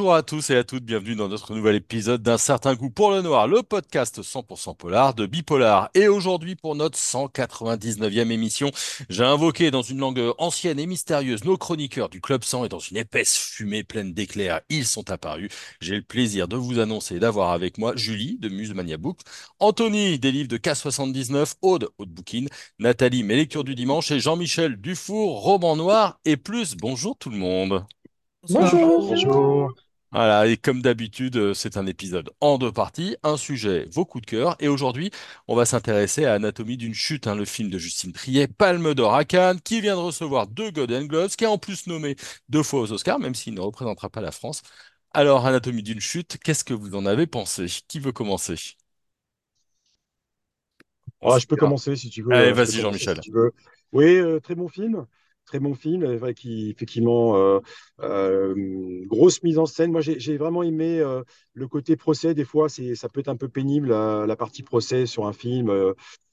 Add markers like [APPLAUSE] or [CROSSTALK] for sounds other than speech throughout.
Bonjour à tous et à toutes, bienvenue dans notre nouvel épisode d'un certain goût pour le noir, le podcast 100% polar de Bipolar. Et aujourd'hui, pour notre 199e émission, j'ai invoqué dans une langue ancienne et mystérieuse nos chroniqueurs du Club 100 et dans une épaisse fumée pleine d'éclairs, ils sont apparus. J'ai le plaisir de vous annoncer d'avoir avec moi Julie de Musemania Book, Anthony des livres de K79, Aude, Aude Bookin, Nathalie, mes lectures du dimanche et Jean-Michel Dufour, roman noir et plus. Bonjour tout le monde. Bonjour. Bonjour. Voilà, et comme d'habitude, euh, c'est un épisode en deux parties, un sujet, vos coups de cœur. Et aujourd'hui, on va s'intéresser à Anatomie d'une chute, hein, le film de Justine Triet, Palme d'Or à Cannes, qui vient de recevoir deux Golden Globes, qui est en plus nommé deux fois aux Oscars, même s'il ne représentera pas la France. Alors, Anatomie d'une chute, qu'est-ce que vous en avez pensé? Qui veut commencer? Ah, je peux commencer si tu veux. Allez, Je peux vas-y, commencer si Jean-Michel. tu veux. Oui, euh, très bon film. Très bon film, euh, qui effectivement euh, euh, grosse mise en scène. Moi, j'ai vraiment aimé le côté procès. Des fois, c'est ça peut être un peu pénible la, partie procès sur un film.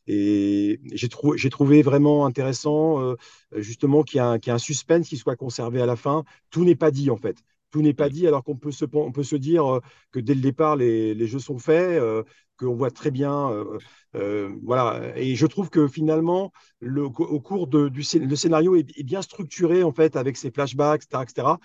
et j'ai j'ai trouvé vraiment intéressant justement qu'il y qu'il y a un suspense qui soit conservé à la fin. Tout n'est pas dit en fait. Tout n'est pas Mm. dit alors qu'on peut se on peut se dire euh, que dès le départ les, les jeux sont faits. euh, qu'on voit très bien, euh, euh, voilà. Et je trouve que finalement, le, au cours de, du le scénario est, est, bien structuré en fait avec ses flashbacks, etc., etc.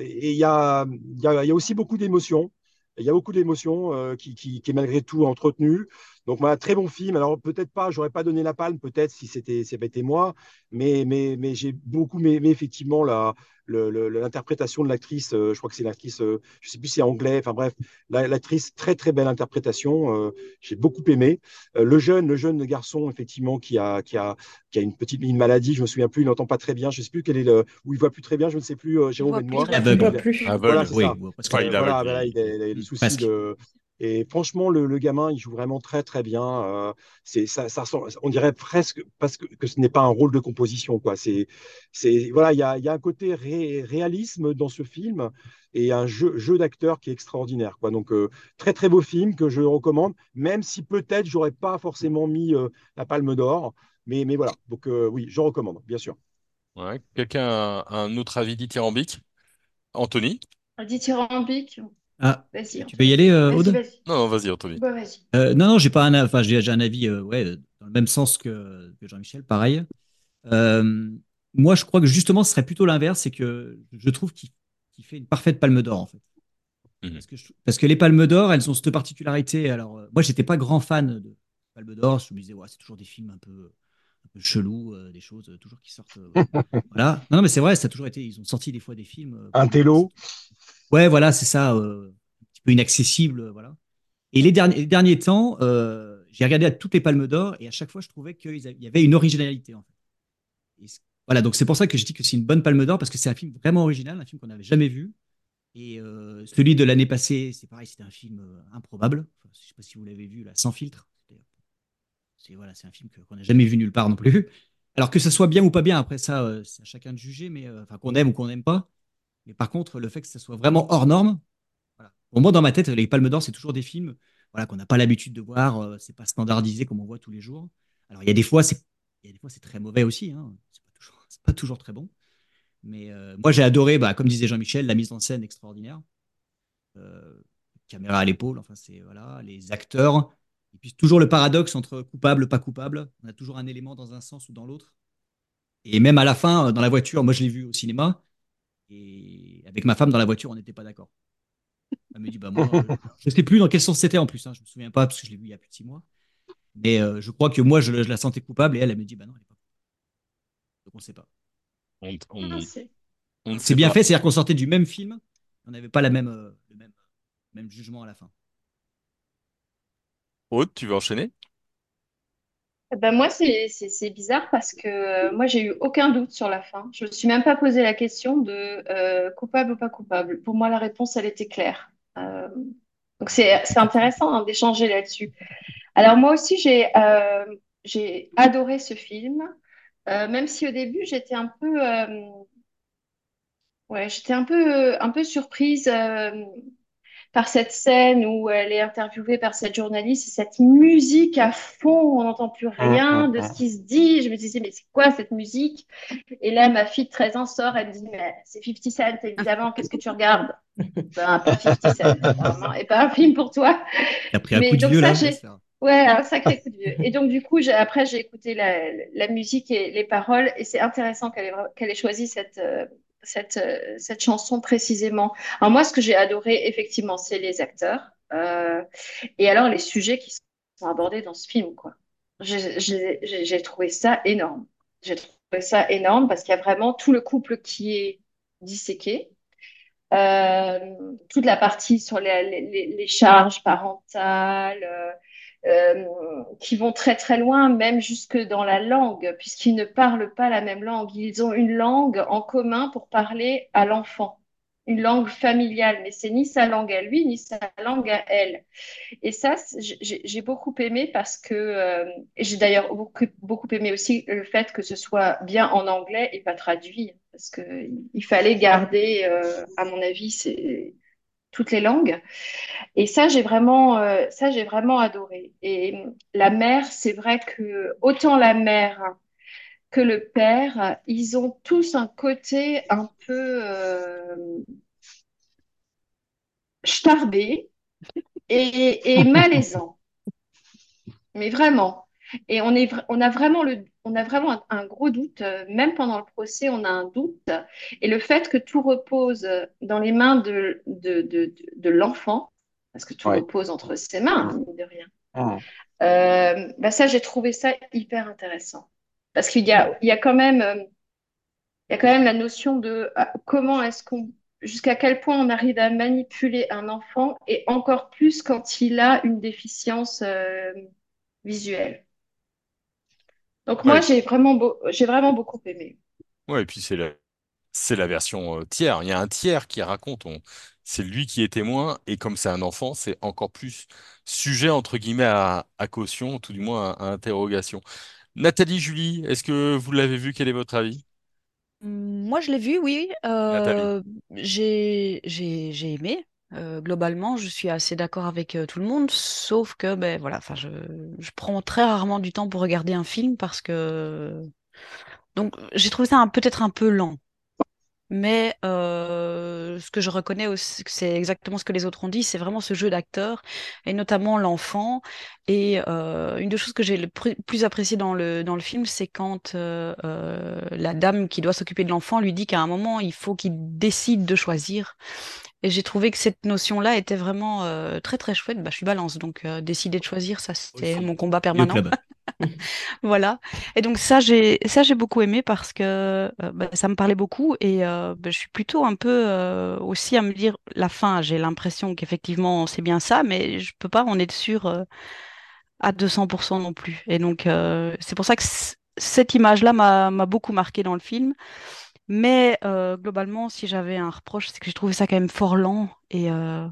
Et il y a, y, a, y a aussi beaucoup d'émotions. Il y a beaucoup d'émotions qui, qui, qui, est malgré tout entretenue. Donc, voilà, très bon film. Alors, peut-être pas, j'aurais pas donné la palme, peut-être si c'était été moi, mais, mais, mais j'ai beaucoup aimé effectivement la, l'interprétation de l'actrice. Euh, je crois que c'est l'actrice, euh, je sais plus si c'est anglais, enfin bref, l'actrice, très très belle interprétation. Euh, j'ai beaucoup aimé. Euh, le jeune, le jeune garçon, effectivement, qui a, qui a, qui a une petite une maladie, je me souviens plus, il n'entend pas très bien, je sais plus quel est le, où il voit plus très bien, je ne sais plus, euh, Jérôme, moi Il voit plus. Aveugle. Voilà, Oui. Parce qu'il voilà, aveugle, voilà, il- il, a, il a des soucis de. Et franchement, le, le gamin, il joue vraiment très très bien. Euh, c'est ça, ça ressemble- on dirait presque parce que, que ce n'est pas un rôle de composition, quoi. C'est, c'est voilà, il y a, il y a un côté ré- réalisme dans ce film et un jeu, jeu d'acteur qui est extraordinaire, quoi. Donc euh, très très beau film que je recommande, même si peut-être j'aurais pas forcément mis euh, la Palme d'Or, mais mais voilà. Donc euh, oui, je recommande, bien sûr. Ouais. Quelqu'un a un autre avis dithyrambique? Anthony? Dithyrambique. Ah, Vas-y. tu peux y aller, euh, Aude vas-y. Non, non, vas-y, Anthony. Bah, vas-y. Euh, Non, non, j'ai pas un, enfin, j'ai j'ai un avis, euh, ouais, dans le même sens que, que Jean-Michel, pareil. Euh, moi, je crois que justement, ce serait plutôt l'inverse, c'est que je trouve qu'il qu'il fait une parfaite palme d'or, en fait. Mhm. Parce que, je- parce que les palmes d'or, elles ont cette particularité. Alors, euh, moi, j'étais pas grand fan de palmes d'or. Je me disais, ouais, c'est toujours des films un peu, un peu chelous, euh, des choses euh, toujours qui sortent. euh, voilà. [LAUGHS] Non, non, mais c'est vrai, ça a toujours été. Ils ont sorti des fois des films. euh, Un télo. Ouais, voilà, c'est ça, euh, un petit peu inaccessible, voilà. Et les derniers, temps, euh, j'ai regardé à toutes les Palmes d'Or et à chaque fois, je trouvais qu'il y avait une originalité, en fait. Voilà, donc c'est pour ça que je dis que c'est une bonne Palme d'Or parce que c'est un film vraiment original, un film qu'on n'avait jamais vu. Et euh, celui de l'année passée, c'est pareil, c'était un film improbable. Je sais pas si vous l'avez vu, là, Sans filtre. C'est voilà, c'est un film qu'on n'a jamais vu nulle part non plus. Alors que ça soit bien ou pas bien, après ça, c'est à chacun de juger, mais qu'on aime ou qu'on n'aime pas. Mais par contre, le fait que ça soit vraiment hors norme, voilà. Pour moi, dans ma tête, les Palmes d'Or, c'est toujours des films voilà, qu'on n'a pas l'habitude de voir. euh, c'est pas standardisé comme on voit tous les jours. Alors, il y a des fois, c'est très mauvais aussi. Hein. C'est pas [LAUGHS] pas toujours très bon. Mais euh, moi, j'ai adoré, bah, comme disait Jean-Michel, la mise en scène extraordinaire. Euh, caméra à l'épaule, enfin, c'est voilà, les acteurs. Et puis, toujours le paradoxe entre coupable, pas coupable. On a toujours un élément dans un sens ou dans l'autre. Et même à la fin, euh, dans la voiture, moi, je l'ai vu au cinéma. Et avec ma femme dans la voiture, on n'était pas d'accord. Elle me dit, bah moi, euh, [LAUGHS] je ne sais plus dans quel sens c'était en plus. Hein, je me souviens pas parce que je l'ai vu il y a plus de six mois. Mais euh, je crois que moi, je, je la sentais coupable et elle, elle me dit, bah non, elle n'est pas coupable. Donc on ne sait pas. On, on- Ah, c'est- on ne C'est sait bien pas. fait, c'est-à-dire qu'on sortait du même film, on n'avait pas la même, euh, le même, même jugement à la fin. Aude, tu veux enchaîner? Ben moi, c'est bizarre parce que euh, moi, j'ai eu aucun doute sur la fin. Je me suis même pas posé la question de euh, coupable ou pas coupable. Pour moi, la réponse, elle était claire. Euh, donc, c'est intéressant hein, d'échanger là-dessus. Alors, moi aussi, j'ai adoré ce film, même si au début, j'étais un peu, ouais, j'étais un peu, un peu surprise. Par cette scène où elle est interviewée par cette journaliste et cette musique à fond, on n'entend plus rien hum, de hum. ce qui se dit. Je me disais, mais c'est quoi cette musique? Et là, ma fille de 13 ans sort, elle me dit, mais c'est 50 Cent, évidemment, qu'est-ce que tu regardes? [LAUGHS] Ben, pas 57, apparemment, et pas un film pour toi. T'as pris un coup Mais de donc vieux là. Ouais, un sacré coup de vieux. Et donc du coup, j'ai... après, j'ai écouté la, la musique et les paroles, et c'est intéressant qu'elle ait, ait choisi cette, euh, cette, euh, cette chanson précisément. Alors moi, ce que j'ai adoré, effectivement, c'est les acteurs, euh, et alors les sujets qui sont abordés dans ce film, quoi. J'ai trouvé ça énorme. J'ai trouvé ça énorme parce qu'il y a vraiment tout le couple qui est disséqué. Euh, toute la partie sur les charges parentales euh, qui vont très très loin, même jusque dans la langue, puisqu'ils ne parlent pas la même langue. Ils ont une langue en commun pour parler à l'enfant, une langue familiale, mais c'est ni sa langue à lui, ni sa langue à elle. Et ça, j'ai beaucoup aimé parce que euh, j'ai d'ailleurs beaucoup, beaucoup aimé aussi le fait que ce soit bien en anglais et pas traduit, parce que il fallait garder, euh, à mon avis, c'est toutes les langues. Et ça, j'ai vraiment, euh, ça, j'ai vraiment adoré. Et la mère, c'est vrai que autant la mère que le père, ils ont tous un côté un peu euh, starbé et, et [LAUGHS] malaisant. Mais vraiment. Et on est, on a vraiment le, on a vraiment un, un gros doute, euh, même pendant le procès, on a un doute. Et le fait que tout repose dans les mains de, de, de, de, de l'enfant, parce que tout Ouais. repose entre ses mains, hein, mine de rien. Ah. Euh, bah ça, j'ai trouvé ça hyper intéressant. Parce qu'il y a, il y a quand même, euh, il y a quand même la notion de ah, comment est-ce qu'on, jusqu'à quel point on arrive à manipuler un enfant et encore plus quand il a une déficience euh, visuelle. Donc moi, Ouais, j'ai vraiment, beau- j'ai vraiment beaucoup aimé. ouais, et puis c'est la, c'est la version euh, tiers. Il y a un tiers qui raconte. on- C'est lui qui est témoin, et comme c'est un enfant, c'est encore plus sujet entre guillemets à, à caution, tout du moins à, à interrogation. Nathalie, Julie, est-ce que vous l'avez vu? Quel est votre avis? Moi, je l'ai vu, oui. Nathalie. Euh, j'ai, j'ai, j'ai aimé. Euh, globalement, je suis assez d'accord avec euh, tout le monde, sauf que, ben voilà, enfin, je, je prends très rarement du temps pour regarder un film parce que, donc, j'ai trouvé ça peut-être un peu lent. Mais euh, ce que je reconnais aussi, c'est exactement ce que les autres ont dit, c'est vraiment ce jeu d'acteur, et notamment l'enfant. Et une des choses que j'ai le plus apprécié dans le, dans le film, c'est quand la dame qui doit s'occuper de l'enfant lui dit qu'à un moment, il faut qu'il décide de choisir. Et j'ai trouvé que cette notion-là était vraiment euh, très très chouette. Bah, je suis balance, donc euh, décider de choisir, ça Aussi. mon combat permanent. [LAUGHS] Voilà. Et donc ça, j'ai ça j'ai beaucoup aimé parce que euh, bah, ça me parlait beaucoup et bah, je suis plutôt un peu aussi à me dire la fin. J'ai l'impression qu'effectivement c'est bien ça, mais je peux pas en être sûre euh, à 200% non plus. Et donc c'est pour ça que cette image-là m'a m'a beaucoup marqué dans le film. Mais euh, globalement, si j'avais un reproche, c'est que j'ai trouvé ça quand même fort lent et euh,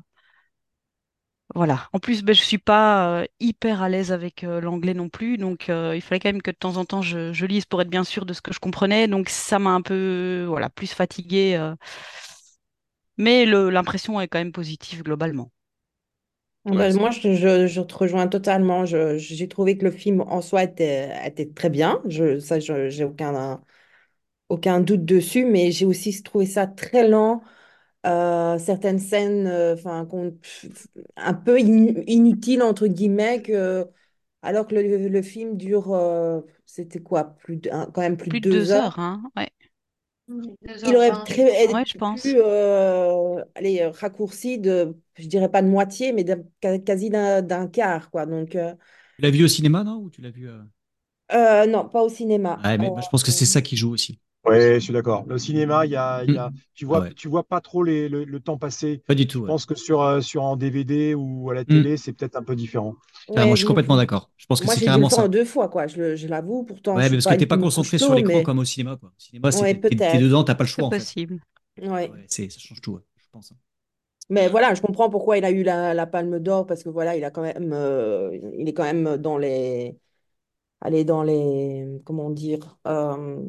voilà. En plus, ben, je suis pas euh, hyper à l'aise avec euh, l'anglais non plus, donc euh, il fallait quand même que de temps en temps je, je lise pour être bien sûre de ce que je comprenais. Donc ça m'a un peu, voilà, plus fatiguée. euh. mais le- l'impression est quand même positive globalement. Ouais, Ben, moi, je, je, je te rejoins totalement. Je- j'ai trouvé que le film en soi était, était très bien. Je, ça, je, j'ai aucun, aucun doute dessus, mais j'ai aussi trouvé ça très lent. Euh, certaines scènes, euh, enfin, un peu in- inutiles, entre guillemets, que, alors que le, le film dure, euh, c'était quoi, plus de, un- quand même plus de Plus de deux deux heures. heures, hein. Ouais, Il aurait 2h20, je très, ouais, été je pense. plus euh, allez, raccourci de, je dirais pas de moitié, mais quasi d'un quart, quoi. Donc, euh, Tu l'as vu au cinéma, non? Ou tu l'as vu. euh, euh, non, pas au cinéma. Ouais, mais bah, je pense que c'est ça qui joue aussi. Ouais, je suis d'accord. Le cinéma, il y a, il y a, [CLEARS THROAT] tu vois, ouais. tu vois pas trop les, le, le temps passer. Pas du Je tout. Ouais. pense que sur, euh, sur en DVD ou à la Mm. télé, c'est peut-être un peu différent. Ah, moi, ouais, je suis complètement d'accord. Je pense que moi, c'est j'ai vu le carrément temps ça. deux fois, quoi. Je, je l'avoue. Pourtant, Ouais, je mais parce pas que t'es pas concentré sur l'écran mais comme au cinéma, quoi. Au cinéma, c'est ouais, t'es, dedans, t'as pas le choix, C'est en fait. possible. Ouais. Ouais, c'est, ça change tout, ouais, je pense. Mais voilà, je comprends pourquoi il a eu la, la Palme d'Or parce que voilà, il a quand même, euh, il est quand même dans les, allez, dans les, comment dire, euh,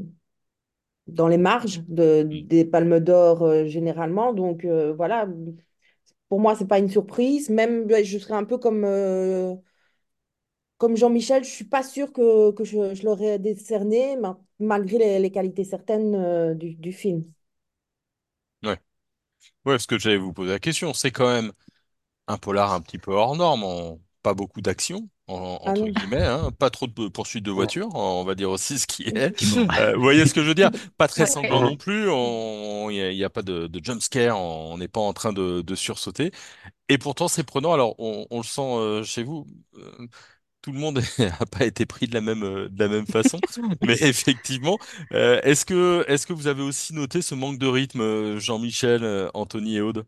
dans les marges de, Mm. des Palmes d'Or euh, généralement. Donc euh, voilà, pour moi, c'est pas une surprise. Même, je serais un peu comme, euh, comme Jean-Michel, je suis pas sûre que, que je, je l'aurais décerné, ma- malgré les, les qualités certaines du, du film. Ouais. Ouais, parce que j'allais vous poser la question, c'est quand même un polar un petit peu hors norme, pas beaucoup d'action, en- Ah entre guillemets, hein, pas trop de poursuites de voitures, on va dire aussi ce qui est. [LAUGHS] Euh, vous voyez ce que je veux dire? Pas très sanglant non plus, il n'y a, pas de, de jump scare, on n'est pas en train de, de sursauter. Et pourtant, c'est prenant, alors on, on le sent euh, chez vous, euh, tout le monde [LAUGHS] n'a pas été pris de la même, de la même façon, [LAUGHS] mais effectivement, est-ce que, vous avez aussi noté ce manque de rythme, Jean-Michel, Anthony et Aude?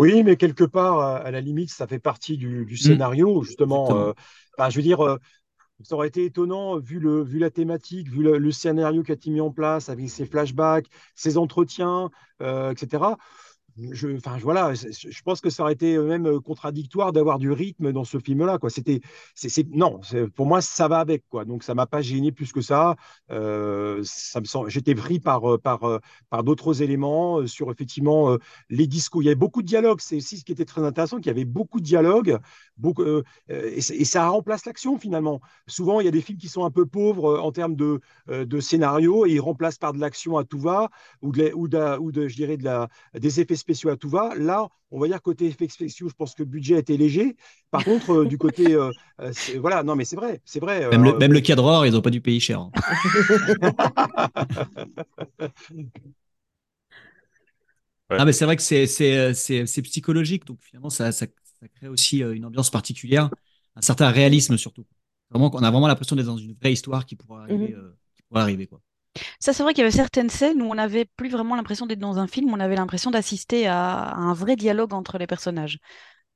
Oui, mais quelque part, à, la limite, ça fait partie du, du Mm, scénario, justement. euh, enfin, je veux dire, euh, ça aurait été étonnant, vu, le, vu la thématique, vu le, le scénario qu'a été mis en place, avec ses flashbacks, ses entretiens, euh, etc. je, enfin, voilà, je, pense que ça aurait été même contradictoire d'avoir du rythme dans ce film-là, non, pour moi, ça va avec. Donc, ça m'a pas gêné plus que ça. Euh, j'étais pris par, euh, euh, d'autres éléments euh, sur effectivement euh, les discours. Il y avait beaucoup de dialogues. C'est aussi ce qui était très intéressant, qu'il y avait beaucoup de dialogues, euh, et, ça remplace l'action finalement. Souvent, il y a des films qui sont un peu pauvres euh, en termes de, euh, scénario et ils remplacent par de l'action à tout va ou de, je dirais, de la, des effets spéciaux à tout va. Là, on va dire côté effets spéciaux, je pense que le budget était léger. Par contre, euh, du côté, euh, euh, voilà, non, mais c'est vrai, c'est vrai. Même le, euh, même le cadreur, ils n'ont pas dû payer cher. hein. [LAUGHS] Ouais. Ah, mais c'est vrai que c'est c'est, c'est- c'est psychologique, donc finalement, ça, ça, ça crée aussi une ambiance particulière, un certain réalisme surtout. Vraiment, on a vraiment l'impression d'être dans une vraie histoire qui pourra arriver. Mhm. euh, qui pourra arriver quoi. Ça, c'est vrai qu'il y avait certaines scènes où on n'avait plus vraiment l'impression d'être dans un film, on avait l'impression d'assister à, à un vrai dialogue entre les personnages.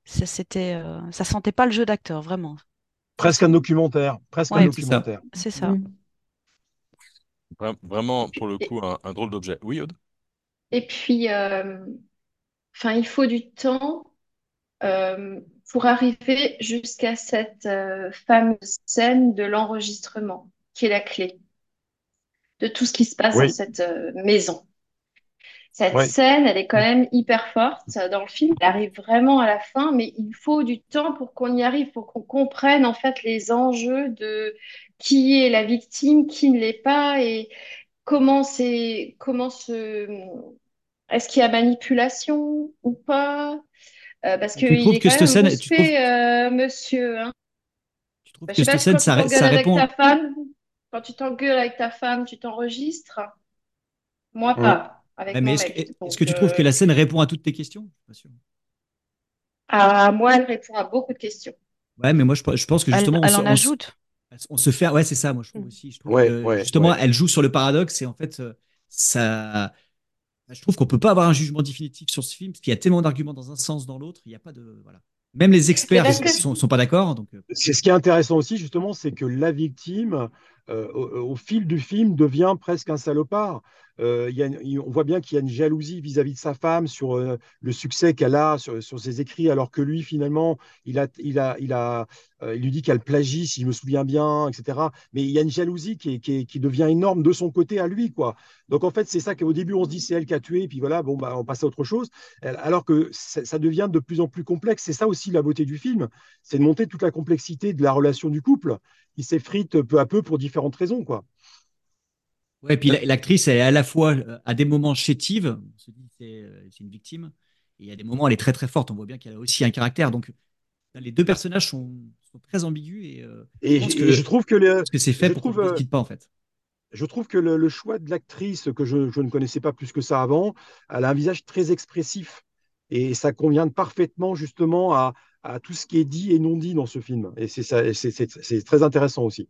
Ça, c'était, euh, ça sentait pas le jeu d'acteur, vraiment. presque un documentaire, presque un Ouais, c'est ça. documentaire. C'est ça. Mm. Vra- Vraiment, pour le coup, un, un drôle d'objet. Oui, Aude? Et puis, euh, enfin, il faut du temps euh, pour arriver jusqu'à cette euh, fameuse scène de l'enregistrement, qui est la clé de tout ce qui se passe dans cette euh, maison. Cette oui. scène, elle est quand même hyper forte dans le film. Elle arrive vraiment à la fin, mais il faut du temps pour qu'on y arrive, pour qu'on comprenne en fait les enjeux de qui est la victime, qui ne l'est pas, et comment c'est, comment se, est-ce qu'il y a manipulation ou pas? Euh, parce Tu qu'il trouves est que quand cette même scène, tu trouves, euh, monsieur. hein. tu trouves Bah, que sais pas cette scène, tu ça, ça avec répond. ta femme, quand tu t'engueules avec ta femme, tu t'enregistres. Moi, pas, avec Ouais, mais mon est-ce que, mec. est-ce Donc, que tu trouves que euh, la scène répond à toutes tes questions? Je suis pas sûr. à moi, elle répond à beaucoup de questions. Ouais, mais moi, je, je pense que justement, on elle en on se- ajoute. on se fait. Ouais, c'est ça, moi, je trouve Mm. aussi. Je trouve Ouais, que ouais, justement, ouais. elle joue sur le paradoxe et en fait, euh, ça. Je trouve qu'on peut pas avoir un jugement définitif sur ce film parce qu'il y a tellement d'arguments dans un sens, dans l'autre. Il n'y a pas de. Voilà. Même les experts que sont, sont pas d'accord. Donc, euh, C'est ce qui est intéressant aussi, justement, c'est que la victime, euh, au, au fil du film, devient presque un salopard. Euh, on voit bien qu'il y a une jalousie vis-à-vis de sa femme sur euh, le succès qu'elle a sur, ses écrits, alors que lui, finalement, il, a, euh, lui dit qu'elle plagie, si je me souviens bien, etc. Mais il y a une jalousie qui, devient énorme de son côté à lui, quoi. Donc, en fait, c'est ça qu'au début, on se dit c'est elle qui a tué, et puis voilà, bon, bah, on passe à autre chose. Alors que ça, devient de plus en plus complexe. C'est ça aussi la beauté du film, c'est de montrer toute la complexité de la relation du couple qui s'effrite peu à peu pour différentes raisons, quoi. Ouais, et puis la- l'actrice, elle est à la fois euh, à des moments chétive, on se dit c'est euh, c'est une victime, et à des moments, elle est très très forte. On voit bien qu'elle a aussi un caractère. Donc, les deux personnages sont, sont très ambigus et euh, Et, je et trouve que le, c'est fait pour qu'on ne euh, pas en fait. je trouve que le, le choix de l'actrice que je, je ne connaissais pas plus que ça avant, elle a un visage très expressif et ça convient parfaitement justement à, à tout ce qui est dit et non dit dans ce film. Et c'est ça, c'est c'est- c'est très intéressant aussi.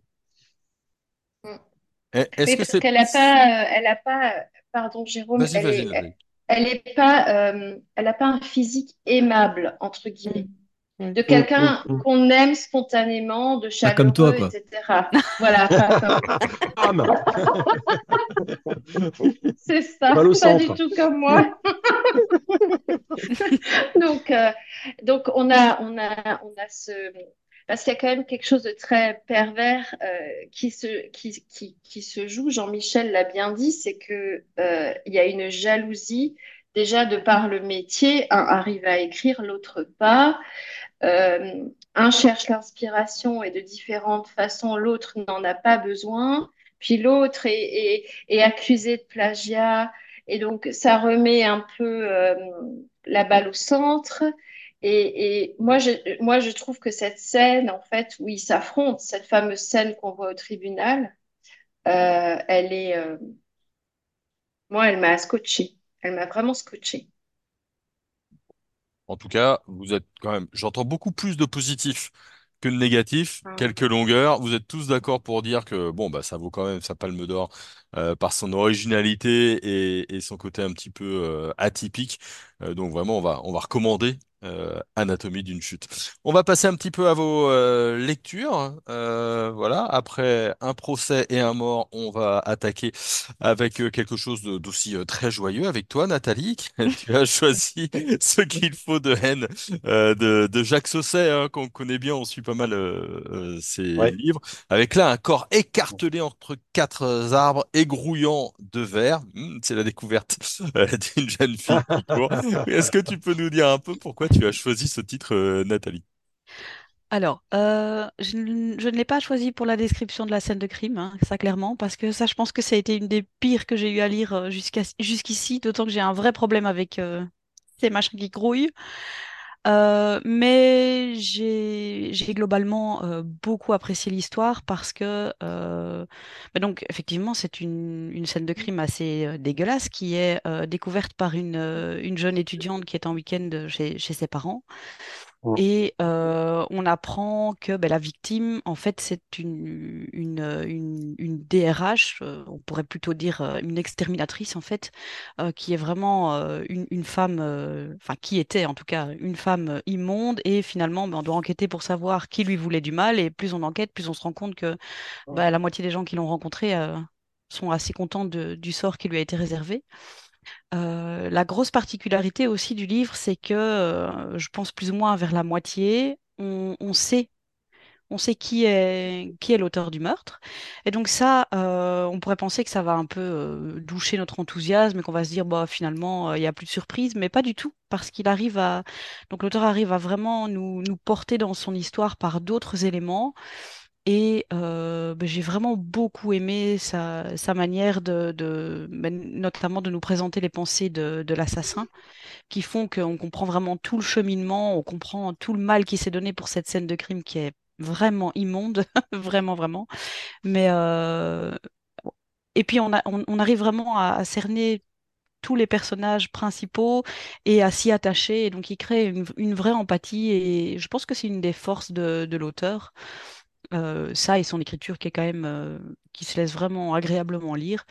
Eh, Est-ce que parce c'est qu'elle a plus... pas, euh, elle a pas, pardon, Jérôme, elle est, vas-y. elle est pas, euh, elle a pas un physique aimable, entre guillemets. De quelqu'un mm, mm. qu'on aime spontanément, de Pas comme toi, chaleureux, quoi. etc. Voilà, [LAUGHS] [LAUGHS] C'est ça, pas du centre. tout comme moi. [LAUGHS] Donc, euh, donc on a, on a, on a ce. Parce qu'il y a quand même quelque chose de très pervers euh, qui, se, joue, Jean-Michel l'a bien dit, c'est que euh, il y a une jalousie, déjà de par le métier, un arrive à écrire, l'autre pas. Euh, un cherche l'inspiration et de différentes façons, l'autre n'en a pas besoin. Puis l'autre est accusé de plagiat Et donc, ça remet un peu euh, la balle au centre. Et, et moi, je, moi, je trouve que cette scène, en fait, où ils s'affrontent, cette fameuse scène qu'on voit au tribunal, euh, elle est, euh, moi, elle m'a scotché. Elle m'a vraiment scotché. En tout cas, vous êtes quand même, j'entends beaucoup plus de positifs que de négatifs, Ah. quelques longueurs. Vous êtes tous d'accord pour dire que bon, bah, ça vaut quand même sa palme d'or euh, par son originalité et, et son côté un petit peu atypique. Donc vraiment, on va, on va recommander euh, Anatomie d'une chute. On va passer un petit peu à vos euh, lectures. Euh, voilà, après un procès et un mort, on va attaquer avec quelque chose d'aussi très joyeux avec toi, Nathalie. Tu as choisi [LAUGHS] Ce qu'il faut de haine de, de Jacques Sausset, hein, qu'on connaît bien, on suit pas mal ses Ouais. livres, avec là un corps écartelé entre quatre arbres et grouillant de verre. Hmm, c'est la découverte [LAUGHS] d'une jeune fille. [LAUGHS] Est-ce que tu peux nous dire un peu pourquoi tu as choisi ce titre, euh, Nathalie? Alors, euh, je, ne l'ai pas choisi pour la description de la scène de crime, hein, ça clairement, parce que ça, je pense que ça a été une des pires que j'ai eu à lire euh, jusqu'ici, d'autant que j'ai un vrai problème avec ces machins qui grouillent. Euh, mais j'ai globalement euh, beaucoup apprécié l'histoire parce que euh, bah donc effectivement c'est une, une scène de crime assez euh, dégueulasse qui est euh, découverte par une, une jeune étudiante qui est en week-end chez, chez ses parents. Et euh, on apprend que ben, la victime, en fait, c'est une, une, une, une DRH, euh, on pourrait plutôt dire euh, une exterminatrice, en fait, euh, qui est vraiment une, une femme, enfin, qui était en tout cas une femme immonde. Et finalement, ben, on doit enquêter pour savoir qui lui voulait du mal. Et plus on enquête, plus on se rend compte que ben, la moitié des gens qui l'ont rencontré euh, sont assez contents de- du sort qui lui a été réservé. Euh, la grosse particularité aussi du livre, c'est que euh, je pense plus ou moins vers la moitié, on, sait, on sait qui est, qui est l'auteur du meurtre. Et donc ça, euh, on pourrait penser que ça va un peu doucher notre enthousiasme et qu'on va se dire, bah, finalement, il n'y a plus de surprise, mais pas du tout, parce qu'il arrive à... Donc l'auteur arrive à vraiment nous, nous porter dans son histoire par d'autres éléments. Et euh, ben, j'ai vraiment beaucoup aimé sa, manière de, ben, notamment de nous présenter les pensées de, l'assassin, qui font qu'on comprend vraiment tout le cheminement, on comprend tout le mal qui s'est donné pour cette scène de crime qui est vraiment immonde, [LAUGHS] vraiment, vraiment. Mais euh, et puis on, arrive vraiment à, cerner tous les personnages principaux et à s'y attacher. Et donc il crée une, vraie empathie et je pense que c'est une des forces de l'auteur. Euh, ça et son écriture qui est quand même euh, qui se laisse vraiment agréablement lire.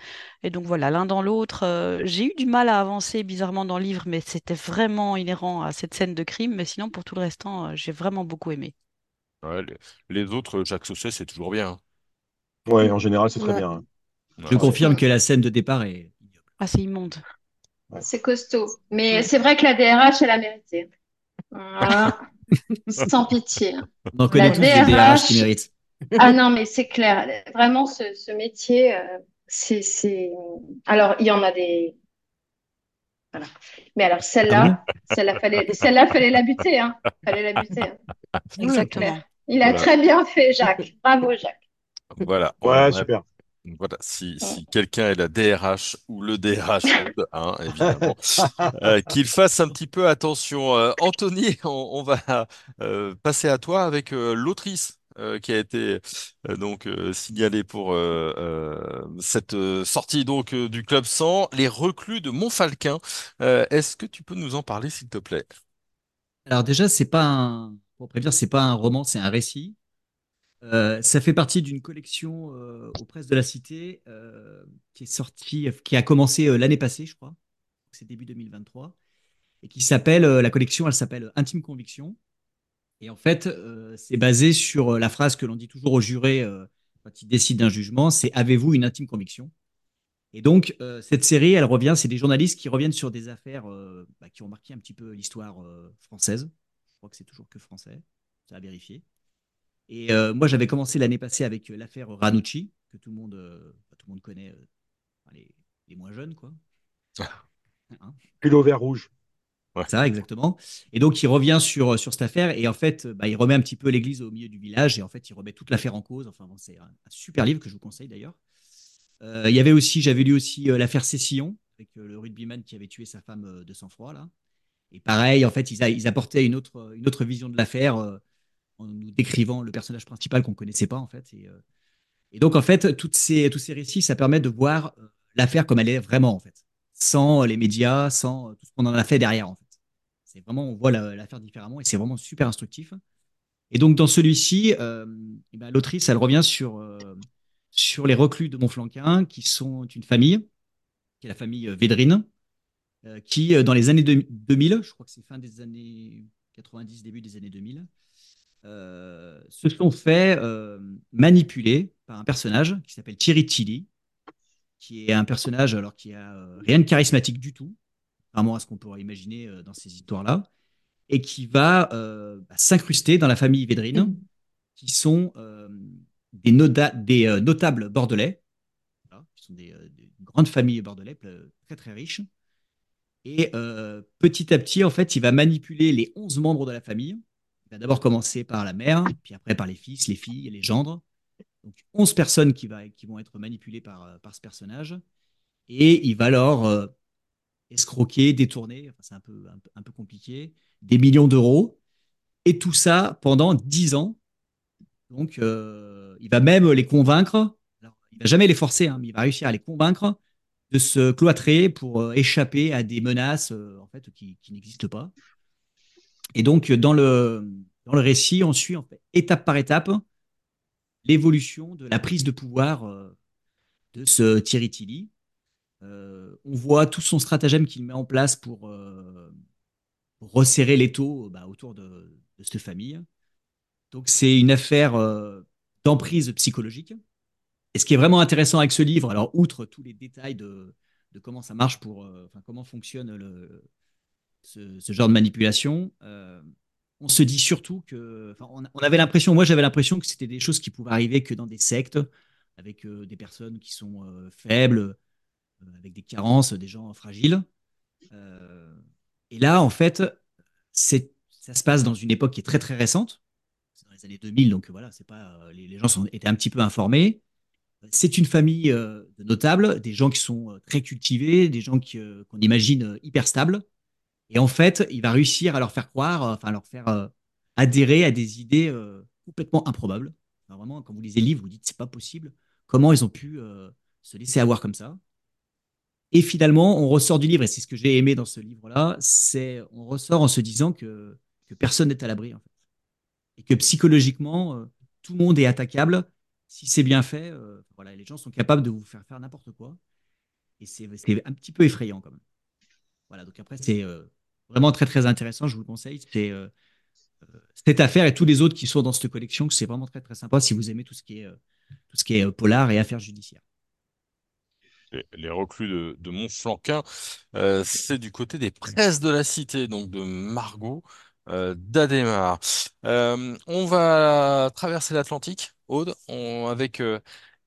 Et donc voilà, l'un dans l'autre, euh, j'ai eu du mal à avancer bizarrement dans le livre, mais c'était vraiment inhérent à cette scène de crime. Mais sinon, pour tout le restant, euh, j'ai vraiment beaucoup aimé. Ouais, les, les autres, Jacques Sausset, c'est toujours bien. hein. Ouais, en général, c'est très Ouais. bien. hein. Je confirme que la scène de départ est. Ah, c'est immonde. C'est costaud. Mais Ouais. c'est vrai que la DRH, elle a mérité. Voilà. [LAUGHS] [LAUGHS] Sans pitié. On en connaît La tous des DRH qui DRH. méritent. Ah non, mais c'est clair. Vraiment, ce, ce métier, euh, c'est. Alors, il y en a des... Voilà. Mais alors, Ah celle-là, celle-là, fallait, celle-là, fallait la buter. Hein. Fallait la buter. hein. Exactement. Il a Voilà. très bien fait, Jacques. Bravo, Jacques. Voilà. Ouais, Ouais, super. Voilà, si, si quelqu'un est la DRH ou le DRH, hein, [LAUGHS] évidemment, euh, qu'il fasse un petit peu attention. Euh, Anthony, on, on va euh, passer à toi avec euh, l'autrice euh, qui a été euh, donc euh, signalée pour euh, euh, cette euh, sortie donc euh, du Club 100, Les Reclus de Montfalquin. Euh, est-ce que tu peux nous en parler, s'il te plaît? Alors déjà, c'est pas un, pour prévenir, c'est pas un roman, c'est un récit. Euh, ça fait partie d'une collection euh, aux presses de la Cité euh, qui est sortie, qui a commencé euh, l'année passée, je crois. C'est début 2023 et qui s'appelle la collection, elle s'appelle Intime Conviction. Et en fait, c'est basé sur la phrase que l'on dit toujours aux jurés quand ils décident d'un jugement, c'est avez-vous une intime conviction? Et donc cette série, elle revient, c'est des journalistes qui reviennent sur des affaires bah, qui ont marqué un petit peu l'histoire française. Je crois que c'est toujours que français, ça a vérifié. Et euh, moi, j'avais commencé l'année passée avec euh, l'affaire Ranucci, que tout le monde, euh, enfin, tout le monde connaît, euh, les, les moins jeunes, quoi. Hein Pull au vert rouge. ça, exactement. Et donc, il revient sur, sur cette affaire et en fait, bah, il remet un petit peu l'église au milieu du village et en fait, il remet toute l'affaire en cause. Enfin, bon, c'est un, un super livre que je vous conseille d'ailleurs. Euh, il y avait aussi, j'avais lu aussi euh, l'affaire Cécillon, avec le rugbyman qui avait tué sa femme de sang-froid là. Et pareil, en fait, ils, ils apportaient une autre, une autre vision de l'affaire en nous décrivant le personnage principal qu'on ne connaissait pas en fait. Et, et, donc en fait, toutes ces, tous ces récits, ça permet de voir l'affaire comme elle est vraiment en fait, sans les médias, sans tout ce qu'on en a fait derrière en fait. C'est vraiment, on voit l'affaire différemment et c'est vraiment super instructif. Et donc dans celui-ci, euh, ben, l'autrice, elle revient sur, euh, sur les reclus de Montflanquin, qui sont une famille, qui est la famille euh, Védrine, qui dans les années 2000, je crois que c'est fin des années 90, début des années 2000, se sont fait manipuler par un personnage qui s'appelle Thierry Tilly, qui est un personnage alors qui a rien de charismatique du tout, contrairement à ce qu'on pourrait imaginer dans ces histoires-là et qui va euh, bah, s'incruster dans la famille Védrine, qui sont euh, des, euh, notables bordelais, qui sont des, grandes familles bordelais très très riches. Et petit à petit, en fait, il va manipuler les 11 membres de la famille. Va d'abord commencer par la mère, puis après par les fils, les filles et les gendres. Donc 11 personnes qui, vont être manipulées par, par ce personnage. Et il va leur escroquer, détourner, c'est un peu, compliqué, des millions d'euros, et tout ça pendant dix ans. Donc, euh, il va même les convaincre, alors, il va jamais les forcer, hein, mais il va réussir à les convaincre de se cloîtrer pour euh, échapper à des menaces euh, en fait, qui n'existent pas. Et donc, dans le, dans le récit, on suit en fait, étape par étape l'évolution de la prise de pouvoir de ce Thierry Tilly, euh, on voit tout son stratagème qu'il met en place pour, euh, resserrer les taux bah, autour de, cette famille. Donc c'est une affaire euh, d'emprise psychologique. Et ce qui est vraiment intéressant avec ce livre, alors outre tous les détails de, comment ça marche pour, comment fonctionne ce, genre de manipulation, on se dit surtout que, on, avait l'impression, moi j'avais l'impression que c'était des choses qui pouvaient arriver que dans des sectes, avec des personnes qui sont faibles, euh, avec des carences, des gens fragiles. Euh, et là, en fait, c'est, ça se passe dans une époque qui est très très récente. C'est dans les années 2000, donc voilà, c'est pas, euh, les, gens sont, étaient un petit peu informés. C'est une famille de notables, des gens qui sont très cultivés, des gens qu'on imagine hyper stables. Et en fait, il va réussir à leur faire croire, enfin à leur faire adhérer à des idées complètement improbables. vraiment, quand vous lisez le livre, vous dites c'est pas possible. Comment ils ont pu se laisser avoir comme ça? Et finalement, on ressort du livre, et c'est ce que j'ai aimé dans ce livre-là, c'est on ressort en se disant que, personne n'est à l'abri, en fait. Et que psychologiquement, euh, tout le monde est attaquable. Si c'est bien fait, euh, voilà, les gens sont capables de vous faire faire n'importe quoi. Et c'est un petit peu effrayant, quand même. Voilà, donc après, c'est euh, vraiment très, très intéressant, je vous le conseille. C'est cette affaire et tous les autres qui sont dans cette collection, c'est vraiment très, très sympa si vous aimez tout ce qui est, tout ce qui est polar et affaires judiciaires les, reclus de, Montflanquin. Euh, c'est du côté des presses de la cité, donc de Margot euh, d'Adémar. Euh, on va traverser l'Atlantique, Aude, avec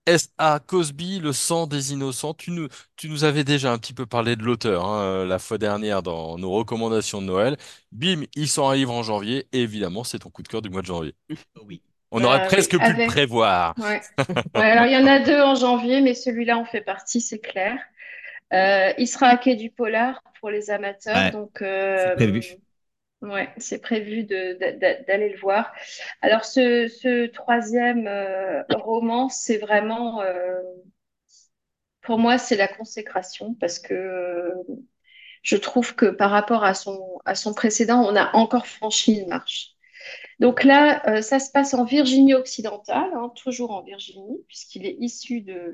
S.A. Cosby, Le sang des innocents. Tu nous, tu nous avais déjà un petit peu parlé de l'auteur hein, la fois dernière dans nos recommandations de Noël. Bim, il sort un livre en janvier et évidemment, c'est ton coup de cœur du mois de janvier. [LAUGHS] Oui. On aurait euh, presque pu le prévoir. [LAUGHS] alors, il y en a deux en janvier, mais celui-là en fait partie, c'est clair. Euh, il sera à Quai du Polar pour les amateurs. donc, euh, c'est prévu. Ouais, c'est prévu d'aller le voir. Alors, ce, troisième roman, c'est vraiment, pour moi, c'est la consécration parce que je trouve que par rapport à son, à son précédent, on a encore franchi une marche. Donc là, euh, ça se passe en Virginie occidentale, hein, toujours en Virginie, puisqu'il est issu de,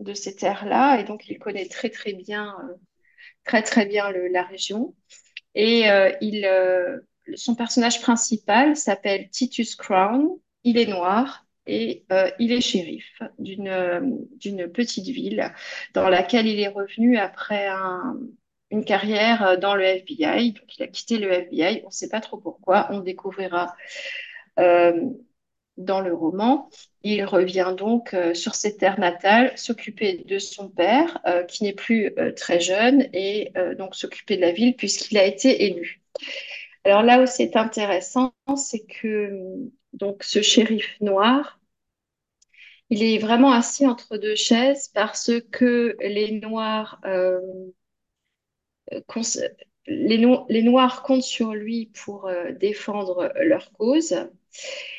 de ces terres-là, et donc il connaît très très bien, euh, très très bien la région. Et euh, il, son personnage principal s'appelle Titus Crown. Il est noir et il est shérif d'une petite ville dans laquelle il est revenu après un, une carrière euh, dans le FBI. Donc, il a quitté le FBI. On ne sait pas trop pourquoi. On découvrira euh, dans le roman. Il revient donc euh, sur ses terres natales, s'occuper de son père, qui n'est plus très jeune, et donc s'occuper de la ville puisqu'il a été élu. Alors là où c'est intéressant, c'est que donc ce shérif noir, il est vraiment assis entre deux chaises parce que les Noirs les, Noirs comptent sur lui pour défendre leur cause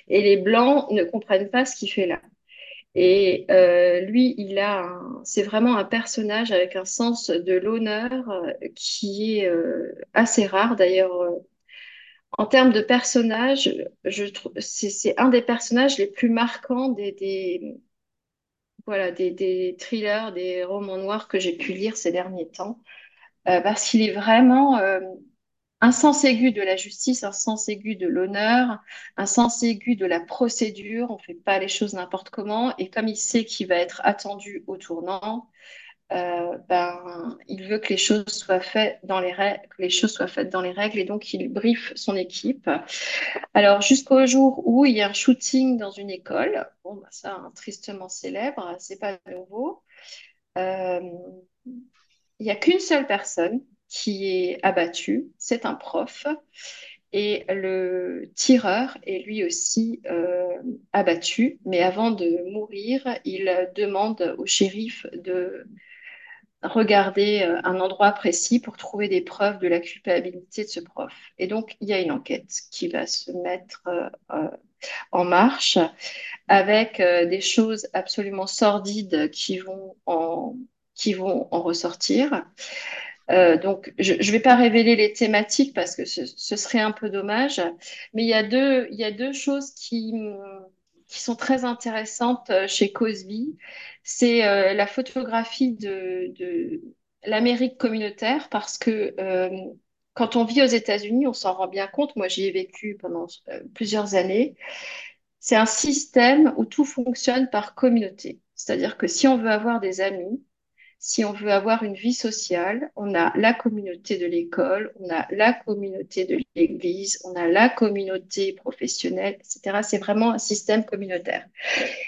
et les Blancs ne comprennent pas ce qu'il fait là. Et euh, lui, il a, c'est vraiment un personnage avec un sens de l'honneur euh, qui est euh, assez rare. D'ailleurs, en termes de personnage, je trouve c'est un des personnages les plus marquants des, voilà des, thrillers, des romans noirs que j'ai pu lire ces derniers temps, parce qu'il est vraiment un sens aigu de la justice, un sens aigu de l'honneur, un sens aigu de la procédure. On ne fait pas les choses n'importe comment. Et comme il sait qu'il va être attendu au tournant, euh, ben, il veut que les choses soient faites dans les règles, que les choses soient faites dans les règles, et donc il briefe son équipe. Alors jusqu'au jour où il y a un shooting dans une école, bon, ben, ça, un tristement célèbre, c'est pas nouveau. Euh, il n'y a qu'une seule personne qui est abattu, c'est un prof. Et le tireur est lui aussi euh, abattu, mais avant de mourir, il demande au shérif de regarder euh, un endroit précis pour trouver des preuves de la culpabilité de ce prof. Et donc, il y a une enquête qui va se mettre euh, en marche avec des choses absolument sordides qui vont qui vont en ressortir. Euh, donc, je ne vais pas révéler les thématiques parce que ce, serait un peu dommage, mais il y a deux, choses qui, sont très intéressantes euh, chez Cosby. C'est euh, la photographie de l'Amérique communautaire parce que quand on vit aux États-Unis, on s'en rend bien compte. Moi, j'y ai vécu pendant plusieurs années. C'est un système où tout fonctionne par communauté. C'est-à-dire que si on veut avoir des amis, si on veut avoir une vie sociale, on a la communauté de l'école, on a la communauté de l'église, on a la communauté professionnelle, etc. C'est vraiment un système communautaire.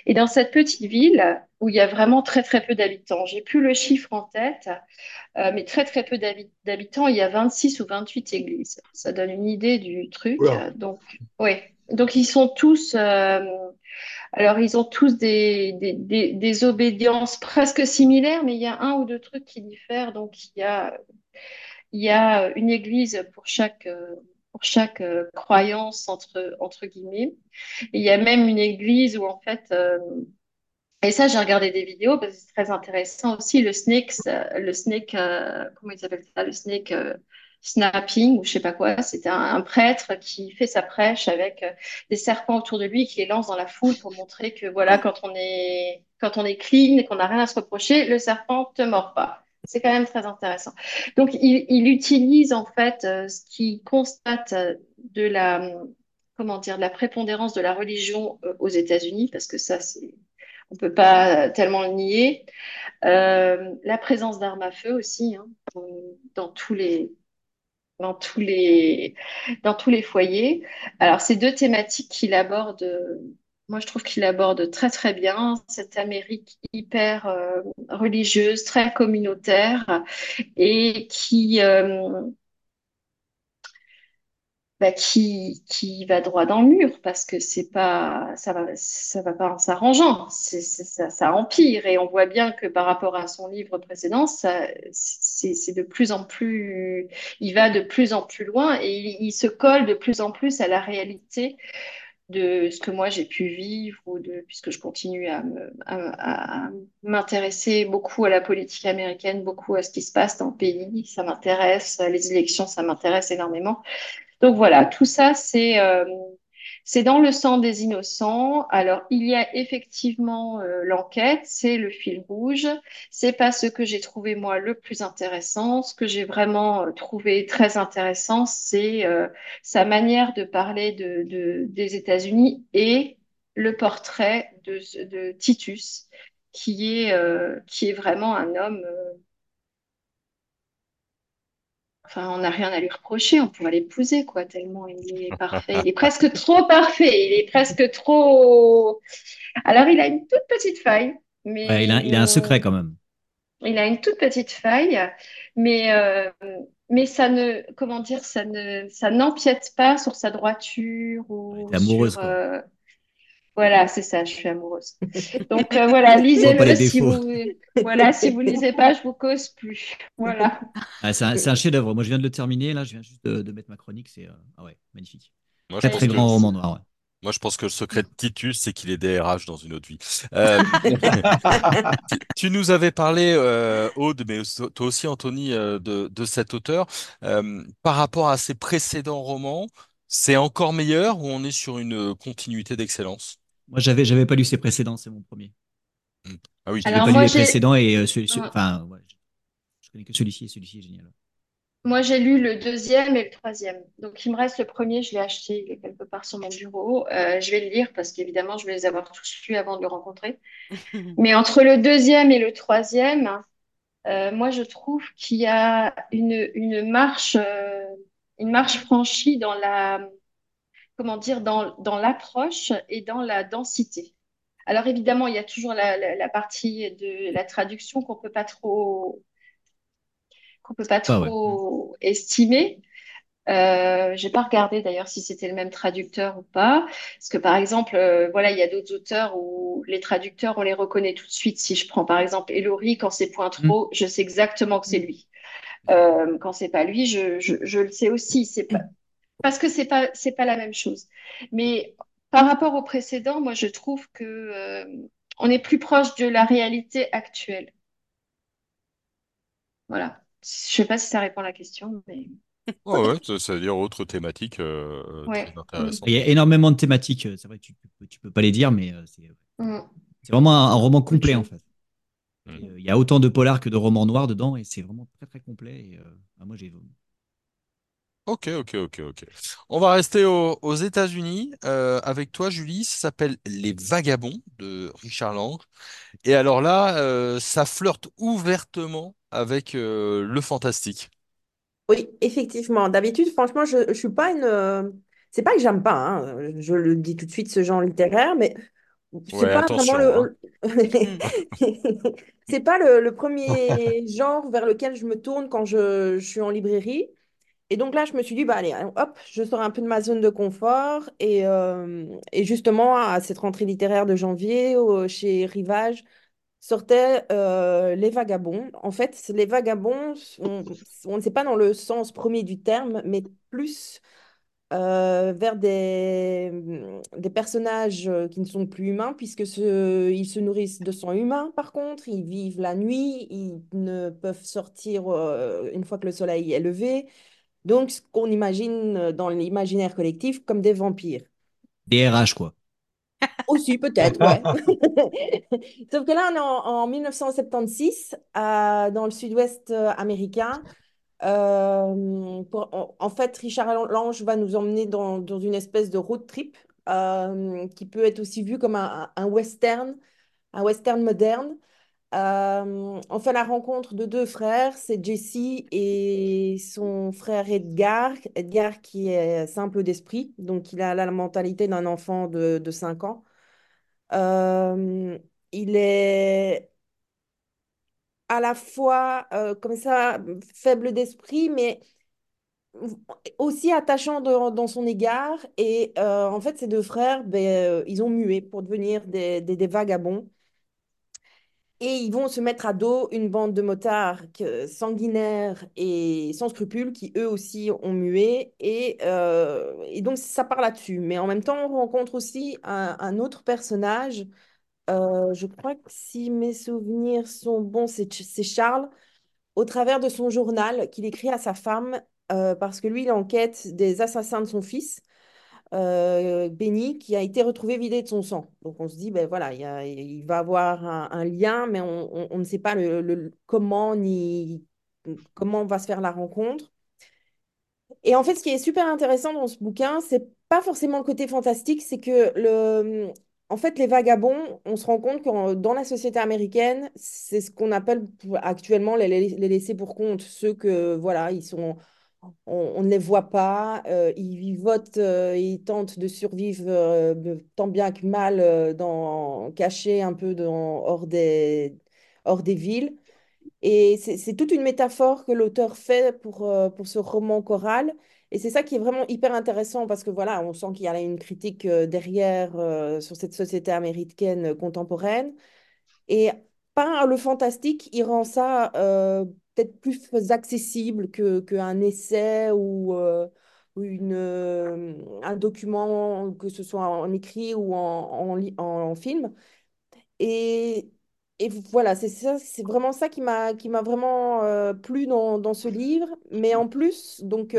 Et dans cette petite ville où il y a vraiment très très peu d'habitants, j'ai plus le chiffre en tête, euh, mais très très peu d'habitants, il y a 26 ou 28 églises. Ça donne une idée du truc. Donc, oui. Donc ils sont tous. Euh, alors, ils ont tous des, des, obédiences presque similaires, mais il y a un ou deux trucs qui diffèrent. Donc, il y a, il y a une église pour chaque, pour chaque euh, croyance, entre, entre guillemets. Et il y a même une église où, en fait, euh, et ça, j'ai regardé des vidéos parce que c'est très intéressant aussi, le snake, le snake, euh, comment ils appellent ça, le snake snapping ou je sais pas quoi. C'était un, prêtre qui fait sa prêche avec euh, des serpents autour de lui et qui les lance dans la foule pour montrer que voilà, quand on est, quand on est clean et qu'on n'a rien à se reprocher, le serpent te mord pas. C'est quand même très intéressant. Donc, il, utilise en fait euh, ce qui constate de la, comment dire, de la prépondérance de la religion euh, aux États-Unis, parce que ça, c'est, on peut pas tellement le nier. la présence d'armes à feu aussi, hein, dans tous les dans tous les, dans tous les foyers. Alors, ces deux thématiques qu'il aborde, moi, je trouve qu'il aborde très, très bien cette Amérique hyper euh, religieuse, très communautaire et qui, euh, bah, qui, qui va droit dans le mur parce que c'est pas, ça va, ça va pas en s'arrangeant, ça, empire. Et on voit bien que par rapport à son livre précédent, ça, c'est, de plus en plus, il va de plus en plus loin et il, se colle de plus en plus à la réalité de ce que moi j'ai pu vivre ou de puisque je continue à m'intéresser beaucoup à la politique américaine, beaucoup à ce qui se passe dans le pays, ça m'intéresse, les élections, ça m'intéresse énormément. Donc voilà, tout ça, c'est euh, c'est dans le sang des innocents. Alors, il y a effectivement euh, l'enquête, c'est le fil rouge. C'est pas ce que j'ai trouvé moi le plus intéressant. Ce que j'ai vraiment euh, trouvé très intéressant, c'est sa manière de parler de, de des États-Unis et le portrait de, de Titus, qui est qui est vraiment un homme Enfin, on n'a rien à lui reprocher, on pourrait l'épouser, quoi, tellement il est parfait. Il est presque trop parfait, il est presque trop. Alors, il a une toute petite faille, mais. il, a, il, a, un secret quand même. Il a une toute petite faille, mais, euh, mais ça ne. Comment dire Ça ne, ça n'empiète pas sur sa droiture ou. amoureuse, quoi. Euh, Voilà, c'est ça, je suis amoureuse. Donc euh, voilà, lisez-le si vous voilà, si vous lisez pas, je vous cause plus. Voilà. Ah, c'est un, chef-d'œuvre. Moi, je viens de le terminer. Là, je viens juste de, de mettre ma chronique. C'est euh, ah ouais, magnifique. Moi, je Très pense très que, grand roman noir. ouais. moi, je pense que le secret de Titus, c'est qu'il est DRH dans une autre vie. Euh, tu, [LAUGHS] tu nous avais parlé, euh, Aude, mais toi aussi, Anthony, euh, de, de cet auteur. Euh, par rapport à ses précédents romans, c'est encore meilleur ou on est sur une continuité d'excellence? Moi, j'avais j'avais pas lu ses précédents. C'est mon premier. Hmm. Ah oui, J'avais pas lu les précédents et euh, celui- ce- Ouais. enfin, ouais, je je connais que celui-ci et celui-ci est génial. moi j'ai lu le deuxième et le troisième. Donc il me reste le premier, je l'ai acheté, il est quelque part sur mon bureau. Euh, je vais le lire parce qu'évidemment je vais les avoir tous lus avant de le rencontrer. [LAUGHS] Mais entre le deuxième et le troisième, euh, moi je trouve qu'il y a une, une marche, euh, une marche franchie dans la, comment dire, dans, dans l'approche et dans la densité. Alors évidemment, il y a toujours la, la, la partie de la traduction qu'on peut pas trop, qu'on peut pas ouais. trop estimer. Euh, j'ai pas regardé d'ailleurs si c'était le même traducteur ou pas, parce que par exemple, euh, voilà, il y a d'autres auteurs où les traducteurs on les reconnaît tout de suite. Si je prends par exemple Elori, quand c'est Mm. Pointreau, je sais exactement que c'est lui. Euh, quand c'est pas lui, je, je, je le sais aussi. C'est pas parce que c'est pas c'est pas la même chose. Mais par rapport au précédent, moi je trouve que euh, on est plus proche de la réalité actuelle. Voilà. Je sais pas si ça répond à la question, mais Ouais, ouais, ça, ça veut dire autre thématique euh, ouais. très intéressante. Il y a énormément de thématiques. euh, C'est vrai que tu, tu peux pas les dire, mais euh, c'est Mm. c'est vraiment un, un roman complet en fait. Mm. Euh, Il y a autant de polars que de romans noirs dedans et c'est vraiment très très complet. Et, euh, bah, moi, j'ai Ok, ok, ok, ok. On va rester au- aux États-Unis euh, avec toi, Julie. Ça s'appelle Les Vagabonds de Richard Lang. Et alors là, euh, ça flirte ouvertement avec euh, le fantastique. Oui, effectivement. D'habitude, franchement, je, je suis pas une. euh, C'est pas que j'aime pas, hein, je le dis tout de suite, ce genre littéraire, mais c'est Ouais, pas vraiment attention, hein. le. [LAUGHS] [LAUGHS] C'est pas le, le premier genre vers lequel je me tourne quand je, je suis en librairie. Et donc là, je me suis dit, bah allez, hop, je sors un peu de ma zone de confort. Et, euh, et justement, à cette rentrée littéraire de janvier, chez Rivage, sortaient euh, Les Vagabonds. En fait, les Vagabonds, on ne sait pas dans le sens premier du terme, mais plus euh, vers des, des personnages qui ne sont plus humains, puisque ce- ils se nourrissent de sang humain, par contre, ils vivent la nuit, ils ne peuvent sortir une fois que le soleil est levé. Donc, ce qu'on imagine euh, dans l'imaginaire collectif comme des vampires. DRH quoi. [LAUGHS] Aussi, peut-être, ouais. [LAUGHS] Sauf que là, on est en, en 1976, euh, dans le sud-ouest euh, américain. Euh, pour- en, en fait, Richard Lange va nous emmener dans, dans une espèce de road trip euh, qui peut être aussi vu comme un, un western, un western moderne. Euh, on fait la rencontre de deux frères, c'est Jesse et son frère Edgar. Edgar qui est simple d'esprit, donc il a la mentalité d'un enfant de, de 5 ans. Euh, il est à la fois euh, comme ça faible d'esprit, mais aussi attachant dans, son égard. Et euh, en fait, ces deux frères, ben, ils ont mué pour devenir des vagabonds. Et ils vont se mettre à dos une bande de motards sanguinaires et sans scrupules qui eux aussi ont mué. Et, euh, et donc ça part là-dessus. Mais en même temps, on rencontre aussi un, autre personnage. euh, je crois que si mes souvenirs sont bons, c'est Charles, au travers de son journal qu'il écrit à sa femme, euh, parce que lui, il enquête des assassins de son fils euh, Benny, qui a été retrouvé vidé de son sang. Donc on se dit, ben voilà, il, y va avoir un, lien, mais on, ne sait pas le, comment ni comment va se faire la rencontre. Et en fait, ce qui est super intéressant dans ce bouquin, c'est pas forcément le côté fantastique, c'est que le, en fait, les vagabonds, on se rend compte que dans la société américaine, c'est ce qu'on appelle actuellement les, les les laissés pour compte, ceux que voilà, ils sont on, ne les voit pas, euh, ils vivotent, euh, ils tentent de survivre euh, tant bien que mal, dans, cachés un peu dans, hors des, hors des villes. Et c'est toute une métaphore que l'auteur fait pour, pour ce roman choral. Et c'est ça qui est vraiment hyper intéressant parce que voilà, on sent qu'il y a une critique derrière sur cette société américaine contemporaine. Et par le fantastique, il rend ça peut-être plus accessible qu'un essai ou, euh, une, euh, un document, que ce soit en écrit ou en, en, film. Et, et voilà, c'est vraiment ça qui m'a vraiment euh, plu dans, dans, ce livre. Mais en plus, donc,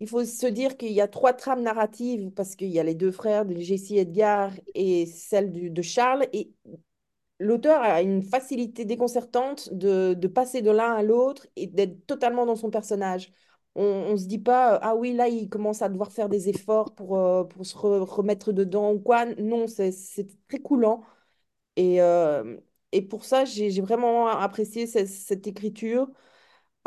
il faut se dire qu'il y a trois trames narratives parce qu'il y a les deux frères de Jessie Edgar et celle du, de Charles. L'auteur a une facilité déconcertante de, de passer de l'un à l'autre et d'être totalement dans son personnage. On ne se dit pas, ah oui, là, il commence à devoir faire des efforts pour, euh, pour se re remettre dedans ou quoi. Non, c'est très coulant. Et, euh, et pour ça, j'ai vraiment apprécié cette, écriture,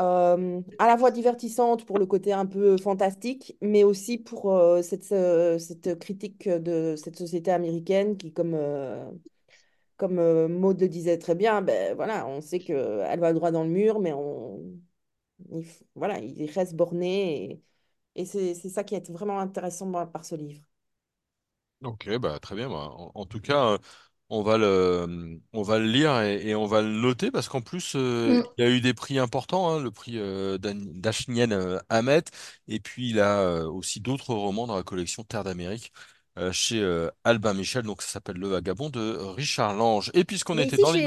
euh, à la fois divertissante pour le côté un peu fantastique, mais aussi pour euh, cette, euh, cette critique de cette société américaine qui, comme, euh, comme euh, Maud le disait très bien, ben, voilà, on sait qu'elle va droit dans le mur, mais on, il, f- voilà, il reste borné. Et, et c'est c'est ça qui est vraiment intéressant moi, par ce livre. Ok, bah très bien. bah, en, en tout cas, euh, on va le, on va le lire et, et on va le noter parce qu'en plus, euh, Mm. il y a eu des prix importants, hein, le prix euh, d'Achnian euh, Hamet, et puis il a euh, aussi d'autres romans dans la collection Terre d'Amérique chez euh, Albin Michel. Donc ça s'appelle Le Vagabond de Richard Lange. Et puisqu'on était dans Oui.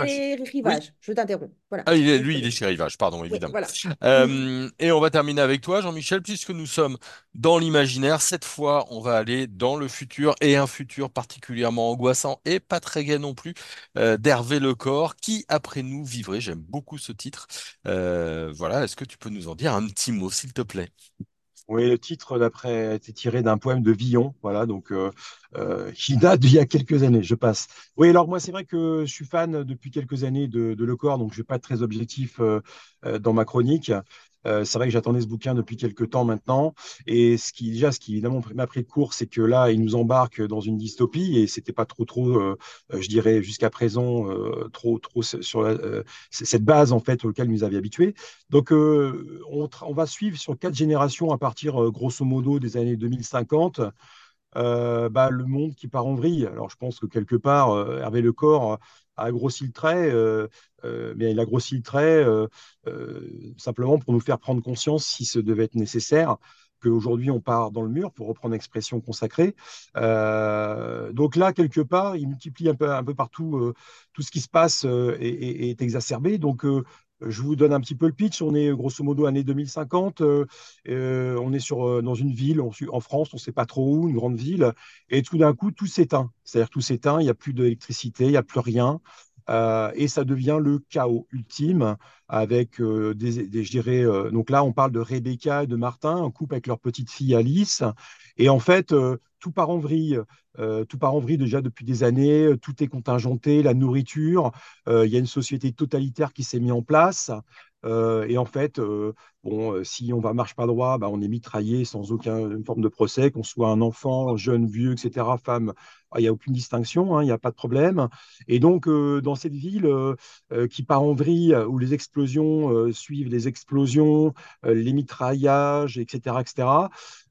Rivage, je t'interromps. Voilà, Ah, il est, je lui, il est chez Rivage, pardon, Oui, évidemment. voilà. Euh, et on va terminer avec toi, Jean-Michel, puisque nous sommes dans l'imaginaire. Cette fois, on va aller dans le futur et un futur particulièrement angoissant et pas très gai non plus, euh, d'Hervé Lecor, qui après nous vivrait. J'aime beaucoup ce titre. Euh, voilà, est-ce que tu peux nous en dire un petit mot, s'il te plaît? Oui, le titre d'après a été tiré d'un poème de Villon, voilà, donc euh, euh, qui date d'il y a quelques années, je passe. Oui, alors moi c'est vrai que je suis fan depuis quelques années de, de Lecor, donc je vais pas être très objectif euh, euh, dans ma chronique. Euh, c'est vrai que j'attendais ce bouquin depuis quelques temps maintenant, et ce qui déjà, ce qui évidemment m'a pris de court, c'est que là, il nous embarque dans une dystopie, et c'était pas trop, trop, euh, euh, je dirais jusqu'à présent, trop, trop sur cette base en fait auquel nous avait habitués. Donc, on, va suivre sur quatre générations à partir, grosso modo, des années 2050, euh, bah, le monde qui part en vrille. Alors, je pense que quelque part, euh, Hervé Lecor a grossi le trait, euh, euh, mais il a grossi le trait euh, euh, simplement pour nous faire prendre conscience, si ce devait être nécessaire, qu'aujourd'hui, on part dans le mur, pour reprendre l'expression consacrée. Euh, donc là, quelque part, il multiplie un peu, un peu partout euh, tout ce qui se passe euh, est exacerbé. Donc, euh, je vous donne un petit peu le pitch. On est grosso modo année 2050. euh, euh, on est sur, euh, dans une ville en France, on ne sait pas trop où, une grande ville. Et tout d'un coup, tout s'éteint. C'est-à-dire tout s'éteint, il n'y a plus d'électricité, il n'y a plus rien. Euh, et ça devient le chaos ultime avec euh, des, je dirais, euh, donc là, on parle de Rebecca et de Martin, un couple avec leur petite fille Alice. Et en fait, tout part en vrille. Tout part en vrille déjà depuis des années. Tout est contingenté, la nourriture. Il y a une société totalitaire qui s'est mise en place. Euh, et en fait, euh, bon, euh, si on va marche pas droit, bah, on est mitraillé sans aucune forme de procès, qu'on soit un enfant, jeune, vieux, etc., femme, ah, il n'y a aucune distinction, hein, il n'y a pas de problème. Et donc, dans cette ville qui part en vrille, où les explosions suivent les explosions, les mitraillages, etc., etc.,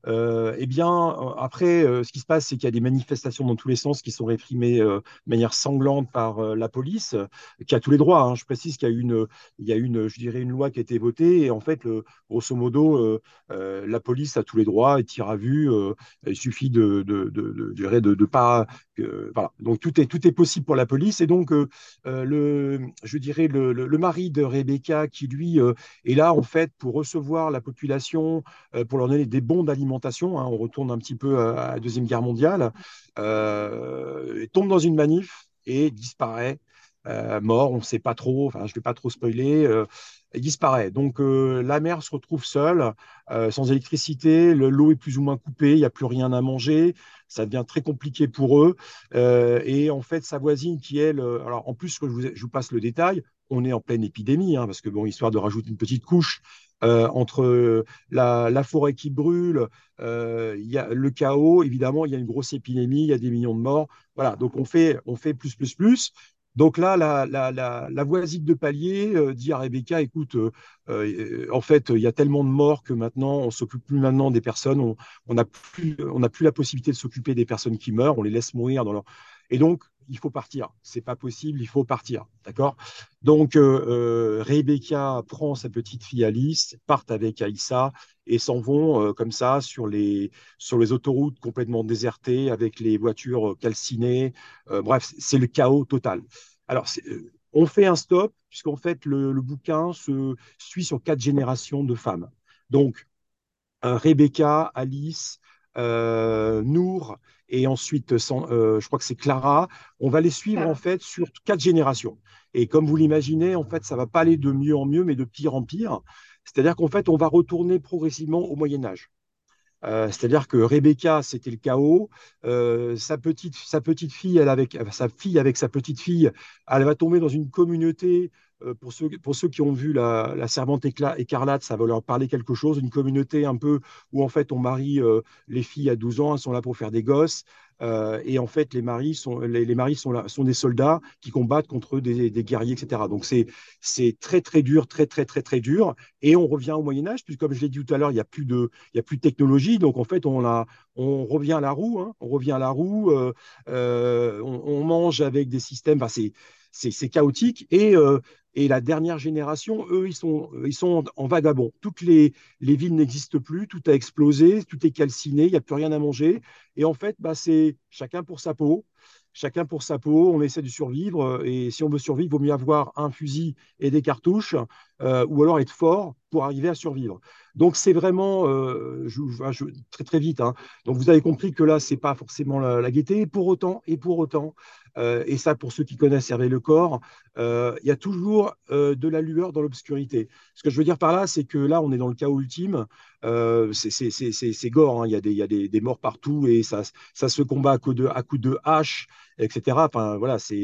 euh, eh bien, euh, après, euh, ce qui se passe, c'est qu'il y a des manifestations dans tous les sens qui sont réprimées de manière sanglante par la police, qui a tous les droits. hein. Je précise qu'il y a une, il y a une, je dirais, une loi qui a été votée, et en fait, grosso modo, la police a tous les droits, et tire à vue. il suffit de, de, de, de, de, pas. Donc tout est, tout est possible pour la police, et donc le, je dirais, le, le, mari de Rebecca, qui lui est là en fait pour recevoir la population, pour leur donner des bons hein. on retourne un petit peu à, la Deuxième Guerre mondiale. euh, tombe dans une manif et disparaît. euh, mort, on ne sait pas trop, enfin je ne vais pas trop spoiler, euh, disparaît. Donc la mère se retrouve seule, sans électricité, le- l'eau est plus ou moins coupée, il n'y a plus rien à manger, ça devient très compliqué pour eux. Et en fait, sa voisine qui, elle, alors en plus, je vous passe le détail, on est en pleine épidémie, hein, parce que bon, histoire de rajouter une petite couche, euh, entre la, forêt qui brûle, euh, y a le chaos, évidemment, il y a une grosse épidémie, il y a des millions de morts. Voilà, donc on fait, on fait plus, plus, plus. Donc là, la, voisine de palier euh, dit à Rebecca, écoute, euh, euh, en fait, il y a tellement de morts que maintenant, on s'occupe plus maintenant des personnes, on n'a plus, la possibilité de s'occuper des personnes qui meurent, on les laisse mourir dans leur... Et donc, il faut partir. C'est pas possible, il faut partir. D'accord? Donc, Rebecca prend sa petite fille Alice, partent avec Aïssa et s'en vont euh, comme ça sur les, sur les autoroutes complètement désertées avec les voitures calcinées. Euh, bref, c'est le chaos total. Alors, on fait un stop puisqu'en fait, le, le, bouquin se suit sur quatre générations de femmes. Donc, Rebecca, Alice, Nour et ensuite, sans, euh, je crois que c'est Clara. On va les suivre en fait sur quatre générations. Et comme vous l'imaginez, en fait, ça va pas aller de mieux en mieux, mais de pire en pire. C'est-à-dire qu'en fait, on va retourner progressivement au Moyen Âge. Euh, c'est-à-dire que Rebecca, c'était le chaos. Euh, sa, petite, sa fille, avec, sa petite fille, elle va tomber dans une communauté pour, ceux, pour ceux qui ont vu la, la Servante écarlate, ça va leur parler quelque chose, une communauté un peu où en fait on marie euh, les filles à 12 ans, elles sont là pour faire des gosses, euh, et en fait les maris sont, les, maris sont, là, sont des soldats qui combattent contre des, des guerriers, etc. Donc c'est, très très dur, très très très très dur, et on revient au Moyen Âge, puisque comme je l'ai dit tout à l'heure, il n'y a, plus de, il y a plus de technologie, donc en fait on, a, on revient à la roue, hein, on revient à la roue, euh, euh, on, mange avec des systèmes, enfin, c'est chaotique. Et, euh, et la dernière génération, eux, ils sont, en, vagabond. Toutes les, les villes n'existent plus, tout a explosé, tout est calciné, il n'y a plus rien à manger. Et en fait, bah, c'est chacun pour sa peau chacun pour sa peau, on essaie de survivre. Et si on veut survivre, il vaut mieux avoir un fusil et des cartouches, euh, ou alors être fort pour arriver à survivre. Donc c'est vraiment euh, très très vite. Hein. Donc vous avez compris que là c'est pas forcément la, gaieté. Et pour autant, et pour autant, euh, et ça pour ceux qui connaissent Hervé le corps, euh, il y a toujours de la lueur dans l'obscurité. Ce que je veux dire par là, c'est que là on est dans le chaos ultime. c'est gore. Hein. Il y a, des, y a des, morts partout et ça, ça se combat à coups de, coup de hache, etc. Enfin voilà, c'est,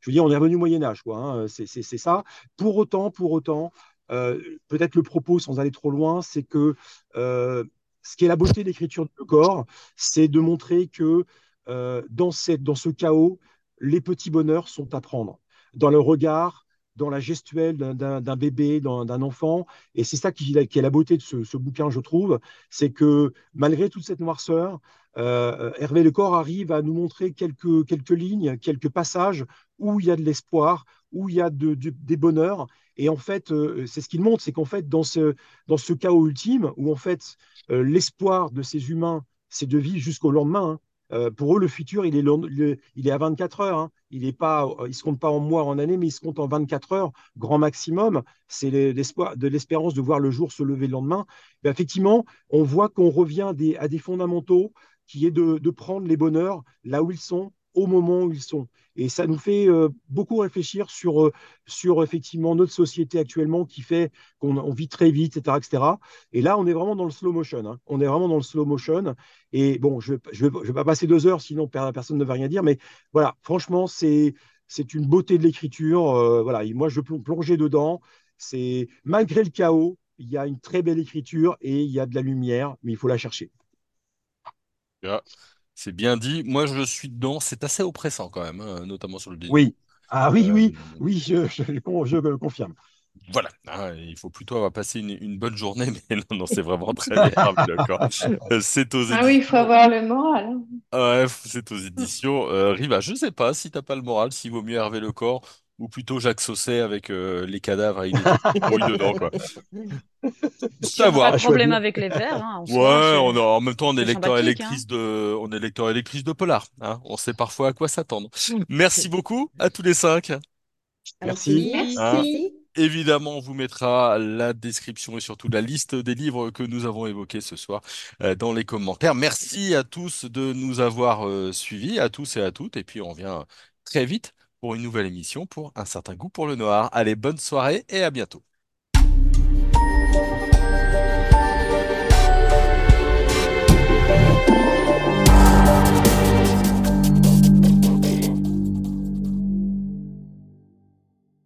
je veux dire, on est revenu au Moyen Âge, quoi. Hein. C'est ça. Pour autant, pour autant. Euh, peut-être le propos, sans aller trop loin, c'est que euh, ce qui est la beauté de l'écriture de corps, c'est de montrer que euh, dans, cette, dans ce chaos, les petits bonheurs sont à prendre. Dans le regard, dans la gestuelle d'un bébé, d'un enfant. Et c'est ça qui, est la beauté de ce bouquin, je trouve, c'est que malgré toute cette noirceur, euh, Hervé Lecor arrive à nous montrer quelques, quelques lignes, quelques passages où il y a de l'espoir, où il y a de, de, des bonheurs. Et en fait, euh, c'est ce qu'il montre, c'est qu'en fait, dans ce, dans ce chaos ultime, où en fait, euh, l'espoir de ces humains, c'est de vivre jusqu'au lendemain. Hein. Euh, pour eux, le futur, il est, il est à 24 heures. Hein. Il ne se compte pas en mois, en années, mais il se compte en 24 heures, grand maximum. C'est l'espoir, de l'espérance de voir le jour se lever le lendemain. Et effectivement, on voit qu'on revient à des fondamentaux qui est de, prendre les bonheurs là où ils sont, au moment où ils sont. Et ça nous fait euh, beaucoup réfléchir sur, euh, sur effectivement notre société actuellement qui fait qu'on vit très vite, etc., etc. Et là, on est vraiment dans le slow motion. Hein. On est vraiment dans le slow motion. Et bon, je ne vais, pas passer deux heures, sinon personne ne va rien dire. Mais voilà, franchement, c'est c'est une beauté de l'écriture. Euh, voilà, et moi, je plonger dedans. C'est malgré le chaos, il y a une très belle écriture et il y a de la lumière, mais il faut la chercher. C'est bien dit. Moi, je suis dedans. C'est assez oppressant quand même, hein, notamment sur le début. Oui. Ah oui, oui, euh, oui, je, je, je confirme. Voilà, ah, il faut plutôt avoir passé une, une bonne journée, [LAUGHS] mais non, non c'est vraiment très bien. D'accord. [LAUGHS] C'est aux éditions. Ah oui, il faut avoir le moral. Hein. Ouais, c'est aux éditions euh, Riva. Je sais pas si t'as pas le moral, s'il vaut mieux Hervé le corps ou plutôt Jacques Sausset avec euh, les cadavres avec des trucs dedans, quoi. [LAUGHS] Savoir. Pas de problème avec les verts. Hein, en ouais, on a, en même temps, on est lecteur et lectrice hein. de, on est lecteur et de polar. Hein. On sait parfois à quoi s'attendre. Merci beaucoup à tous les cinq. Merci. Merci. Hein. Évidemment, on vous mettra la description et surtout la liste des livres que nous avons évoqués ce soir euh, dans les commentaires. Merci à tous de nous avoir euh, suivis, à tous et à toutes. Et puis, on vient très vite pour une nouvelle émission pour Un certain goût pour le noir. Allez, bonne soirée et à bientôt.